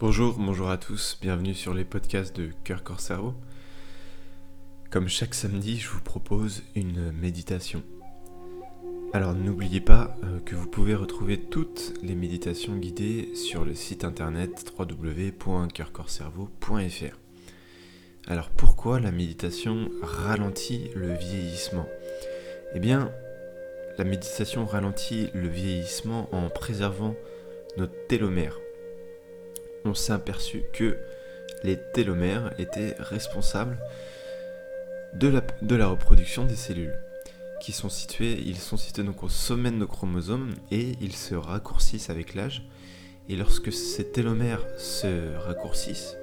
Bonjour, bonjour à tous, bienvenue sur les podcasts de Cœur Corps Cerveau. Comme chaque samedi, je vous propose une méditation. Alors n'oubliez pas euh, que vous pouvez retrouver toutes les méditations guidées sur le site internet www.coeurcorcerveau.fr. Alors pourquoi la méditation ralentit le vieillissement? Eh bien, la méditation ralentit le vieillissement en préservant notre télomère on s'est aperçu que les télomères étaient responsables de la, reproduction des cellules qui sont situés, ils sont situés donc au sommet de nos chromosomes et ils se raccourcissent avec l'âge. Et lorsque ces télomères se raccourcissent,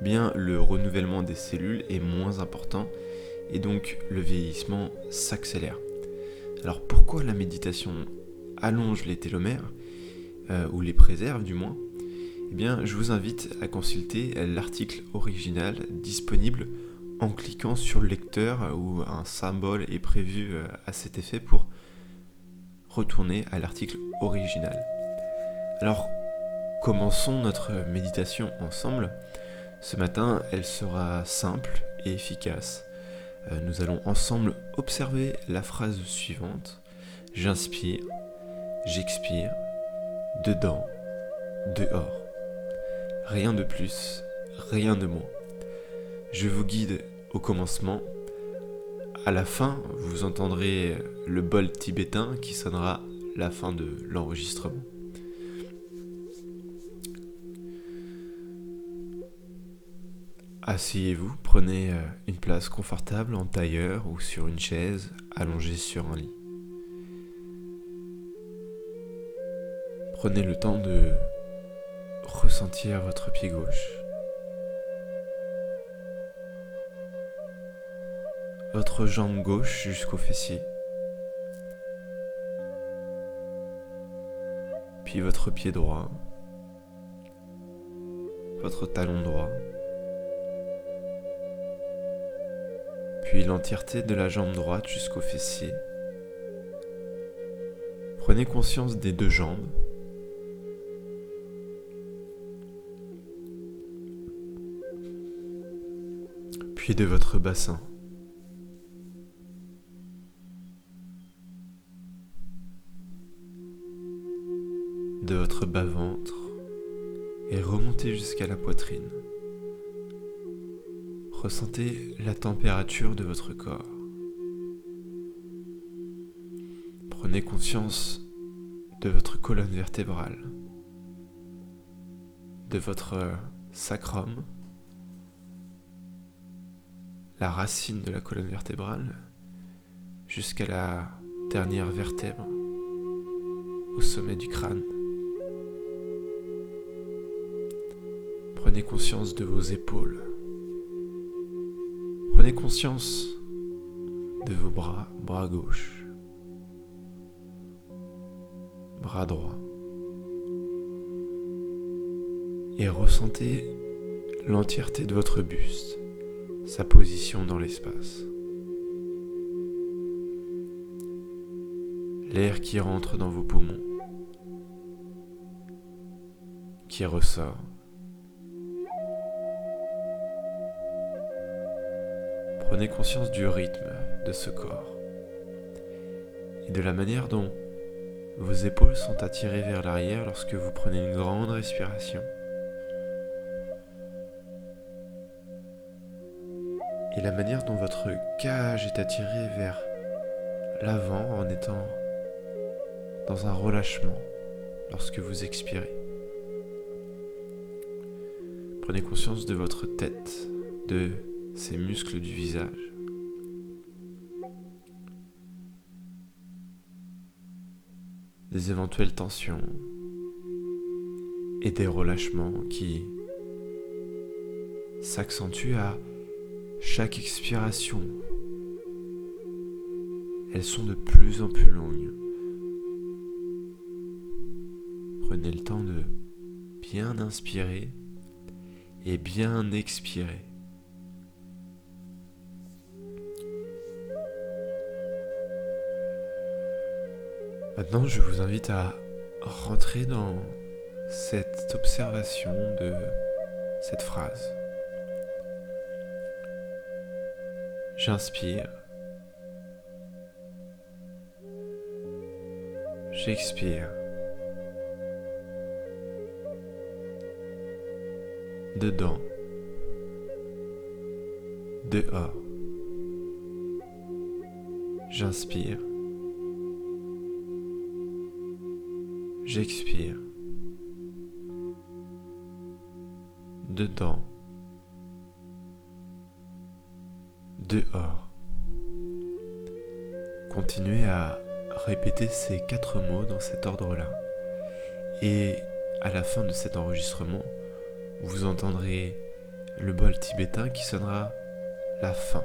eh bien le renouvellement des cellules est moins important et donc le vieillissement s'accélère. Alors pourquoi la méditation allonge les télomères, euh, ou les préserve du moins? Eh bien, je vous invite à consulter l'article original disponible en cliquant sur le lecteur où un symbole est prévu euh, à cet effet pour retourner à l'article original. Alors, commençons notre méditation ensemble. Ce matin, elle sera simple et efficace. Euh, nous allons ensemble observer la phrase suivante. J'inspire, j'expire, dedans, dehors. Rien de plus, rien de moins. Je vous guide au commencement. À la fin, vous entendrez le bol tibétain qui sonnera la fin de l'enregistrement. Asseyez-vous, prenez euh, une place confortable en tailleur ou sur une chaise allongée sur un lit. Prenez le temps de ressentir votre pied gauche. Votre jambe gauche jusqu'au fessier. Puis votre pied droit. Votre talon droit. Puis l'entièreté de la jambe droite jusqu'au fessier. Prenez conscience des deux jambes puis de votre bassin. de votre bas-ventre et remontez jusqu'à la poitrine. Ressentez la température de votre corps. Prenez conscience de votre colonne vertébrale, de votre sacrum la racine de la colonne vertébrale jusqu'à la dernière vertèbre au sommet du crâne. Prenez conscience de vos épaules. Prenez conscience de vos bras, bras gauche, bras droit. Et ressentez l'entièreté de votre buste sa position dans l'espace. L'air qui rentre dans vos poumons, qui ressort. Prenez conscience du rythme de ce corps et de la manière dont vos épaules sont attirées vers l'arrière lorsque vous prenez une grande respiration. La manière dont votre cage est attirée vers l'avant en étant dans un relâchement lorsque vous expirez. Prenez conscience de votre tête, de ses muscles du visage. des éventuelles tensions et des relâchements qui s'accentuent à chaque expiration, elles sont de plus en plus longues. Prenez le temps de bien inspirer et bien expirer. Maintenant, je vous invite à rentrer dans cette observation de cette phrase. J'inspire. J'expire. Dedans. Dehors. J'inspire. J'expire. Dedans. Dehors. Continuez à répéter ces quatre mots dans cet ordre-là. Et à la fin de cet enregistrement, vous entendrez le bol tibétain qui sonnera la fin.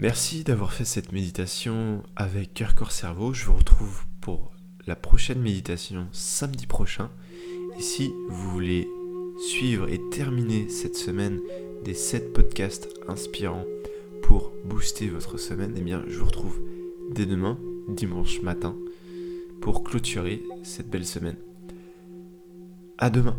Merci d'avoir fait cette méditation avec cœur, corps, cerveau. Je vous retrouve pour la prochaine méditation samedi prochain. Et si vous voulez suivre et terminer cette semaine des 7 podcasts inspirants pour booster votre semaine, eh bien je vous retrouve dès demain, dimanche matin, pour clôturer cette belle semaine. À demain